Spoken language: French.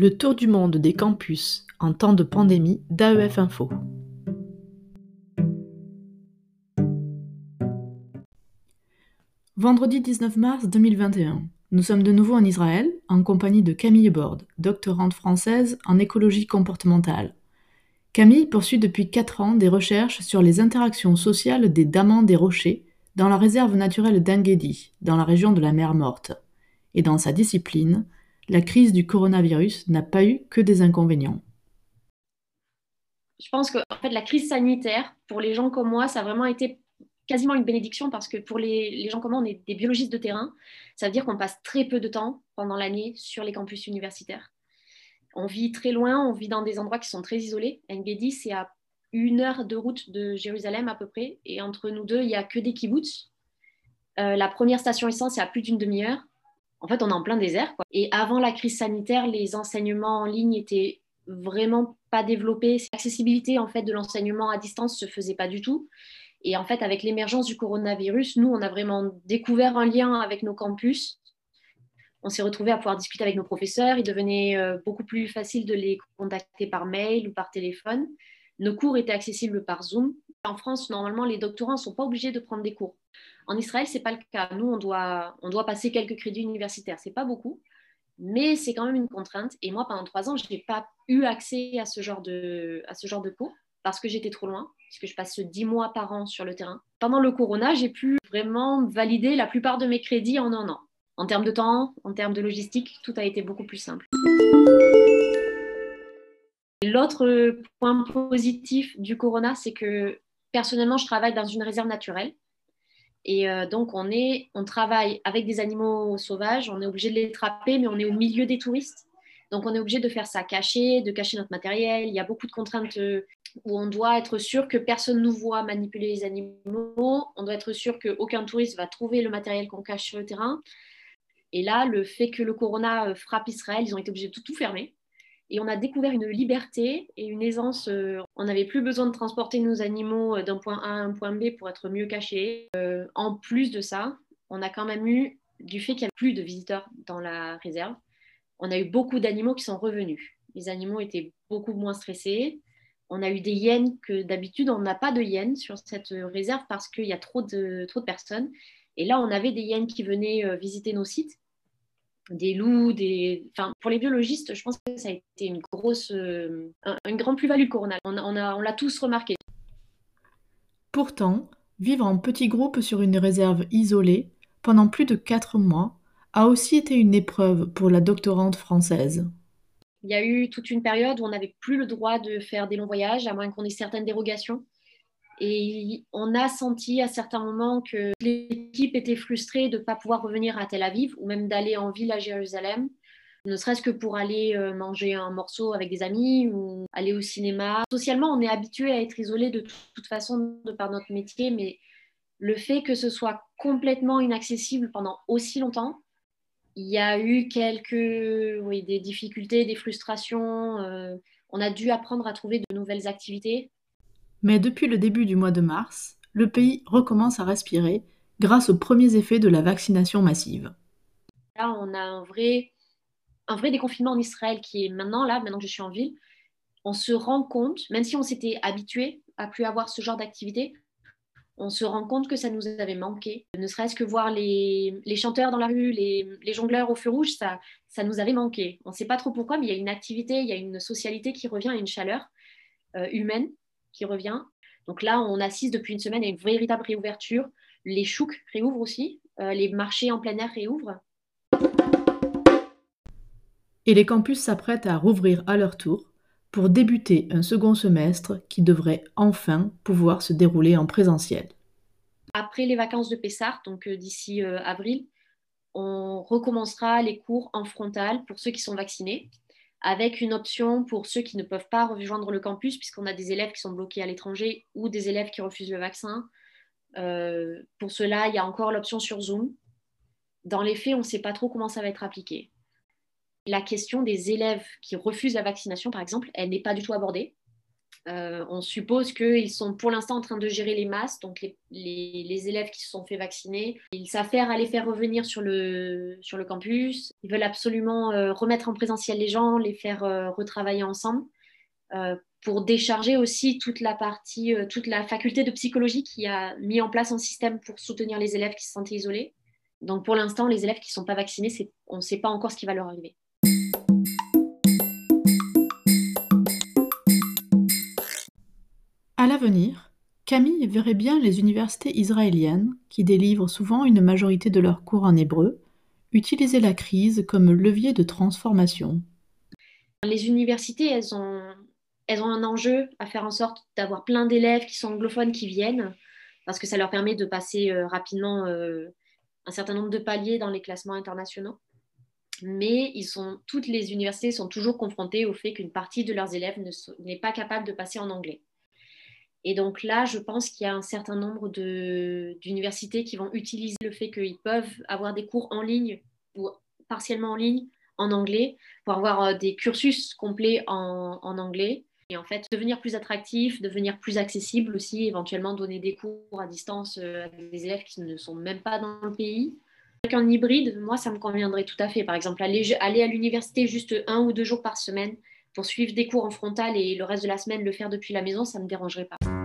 Le tour du monde des campus en temps de pandémie d'AEF Info. Vendredi 19 mars 2021. Nous sommes de nouveau en Israël, en compagnie de Camille Borde, doctorante française en écologie comportementale. Camille poursuit depuis 4 ans des recherches sur les interactions sociales des damans des rochers dans la réserve naturelle d'Engedi, dans la région de la mer Morte. Et dans sa discipline, la crise du coronavirus n'a pas eu que des inconvénients. Je pense que la crise sanitaire, pour les gens comme moi, ça a vraiment été quasiment une bénédiction parce que pour les, gens comme moi, on est des biologistes de terrain. Ça veut dire qu'on passe très peu de temps pendant l'année sur les campus universitaires. On vit très loin, on vit dans des endroits qui sont très isolés. Engedi, c'est à une heure de route de Jérusalem à peu près. Et entre nous deux, il n'y a que des kibbutz. Euh, la première station essence, c'est à plus d'une demi-heure en fait, on est en plein désert. Et avant la crise sanitaire, les enseignements en ligne étaient vraiment pas développés. L'accessibilité en fait de l'enseignement à distance se faisait pas du tout. Et en fait, avec l'émergence du coronavirus, nous, on a vraiment découvert un lien avec nos campus. On s'est retrouvé à pouvoir discuter avec nos professeurs. Il devenait euh, beaucoup plus facile de les contacter par mail ou par téléphone. Nos cours étaient accessibles par Zoom. En France, normalement, les doctorants ne sont pas obligés de prendre des cours. En Israël, ce n'est pas le cas. Nous, on doit, on doit passer quelques crédits universitaires. Ce n'est pas beaucoup, mais c'est quand même une contrainte. Et moi, pendant trois ans, je n'ai pas eu accès à ce genre de, à ce genre de cours parce que j'étais trop loin, puisque je passe dix mois par an sur le terrain. Pendant le corona, j'ai pu vraiment valider la plupart de mes crédits en un an. En termes de temps, en termes de logistique, tout a été beaucoup plus simple. L'autre point positif du corona, c'est que personnellement, je travaille dans une réserve naturelle. Et euh, donc, on, travaille avec des animaux sauvages, on est obligé de les trapper, mais on est au milieu des touristes. Donc, on est obligé de faire ça caché, de cacher notre matériel. Il y a beaucoup de contraintes euh, où on doit être sûr que personne ne nous voit manipuler les animaux. On doit être sûr qu'aucun touriste va trouver le matériel qu'on cache sur le terrain. Et là, le fait que le corona euh, frappe Israël, ils ont été obligés de tout fermer. Et on a découvert une liberté et une aisance. Euh, on n'avait plus besoin de transporter nos animaux euh, d'un point A à un point B pour être mieux cachés. Euh, en plus de ça, on a quand même eu, du fait qu'il n'y a plus de visiteurs dans la réserve, on a eu beaucoup d'animaux qui sont revenus. Les animaux étaient beaucoup moins stressés. On a eu des hyènes que d'habitude, on n'a pas de hyènes sur cette réserve parce qu'il y a trop de, trop de personnes. Et là, on avait des hyènes qui venaient visiter nos sites des loups, des... Enfin, pour les biologistes, je pense que ça a été une grosse, euh, une grande plus-value le corona. On, on, on l'a tous remarqué. Pourtant, vivre en petits groupes sur une réserve isolée pendant plus de quatre mois a aussi été une épreuve pour la doctorante française. Il y a eu toute une période où on n'avait plus le droit de faire des longs voyages, à moins qu'on ait certaines dérogations. Et on a senti à certains moments que l'équipe était frustrée de ne pas pouvoir revenir à Tel Aviv ou même d'aller en ville à Jérusalem, ne serait-ce que pour aller euh, manger un morceau avec des amis ou aller au cinéma. Socialement, on est habitué à être isolé de toute façon de par notre métier, mais le fait que ce soit complètement inaccessible pendant aussi longtemps, il y a eu quelques des difficultés, des frustrations. Euh, on a dû apprendre à trouver de nouvelles activités mais depuis le début du mois de mars, le pays recommence à respirer grâce aux premiers effets de la vaccination massive. Là, on a un vrai, un vrai déconfinement en Israël qui est maintenant, là, maintenant que je suis en ville, on se rend compte, même si on s'était habitué à plus avoir ce genre d'activité, on se rend compte que ça nous avait manqué. Ne serait-ce que voir les, les, chanteurs dans la rue, les, les, jongleurs au feu rouge, ça, ça nous avait manqué. On ne sait pas trop pourquoi, mais il y a une activité, il y a une socialité qui revient, une chaleur euh, humaine qui revient. Donc là, on assiste depuis une semaine à une véritable réouverture. Les chouks réouvrent aussi, euh, les marchés en plein air réouvrent. Et les campus s'apprêtent à rouvrir à leur tour pour débuter un second semestre qui devrait enfin pouvoir se dérouler en présentiel. Après les vacances de Pessard, donc euh, d'ici euh, avril, on recommencera les cours en frontal pour ceux qui sont vaccinés avec une option pour ceux qui ne peuvent pas rejoindre le campus, puisqu'on a des élèves qui sont bloqués à l'étranger ou des élèves qui refusent le vaccin. Euh, pour cela, il y a encore l'option sur Zoom. Dans les faits, on ne sait pas trop comment ça va être appliqué. La question des élèves qui refusent la vaccination, par exemple, elle n'est pas du tout abordée. Euh, on suppose qu'ils sont pour l'instant en train de gérer les masses, donc les, élèves qui se sont fait vacciner. Ils s'affairent à les faire revenir sur le, campus. Ils veulent absolument euh, remettre en présentiel les gens, les faire euh, retravailler ensemble pour décharger aussi toute la partie, toute la faculté de psychologie qui a mis en place un système pour soutenir les élèves qui se sentaient isolés. Donc pour l'instant, les élèves qui ne sont pas vaccinés, on ne sait pas encore ce qui va leur arriver. À l'avenir, Camille verrait bien les universités israéliennes, qui délivrent souvent une majorité de leurs cours en hébreu, utiliser la crise comme levier de transformation. Les universités, elles ont, un enjeu à faire en sorte d'avoir plein d'élèves qui sont anglophones qui viennent, parce que ça leur permet de passer euh, rapidement euh, un certain nombre de paliers dans les classements internationaux. Mais toutes les universités sont toujours confrontées au fait qu'une partie de leurs élèves n'est pas capable de passer en anglais. Et donc là, je pense qu'il y a un certain nombre d'universités qui vont utiliser le fait qu'ils peuvent avoir des cours en ligne ou partiellement en ligne en anglais pour avoir euh, des cursus complets en, anglais. Et en fait, devenir plus attractif, devenir plus accessible aussi, éventuellement donner des cours à distance euh, à des élèves qui ne sont même pas dans le pays. Avec un hybride, moi, ça me conviendrait tout à fait. Par exemple, aller à l'université juste un ou deux jours par semaine pour suivre des cours en frontal et le reste de la semaine le faire depuis la maison, ça ne me dérangerait pas.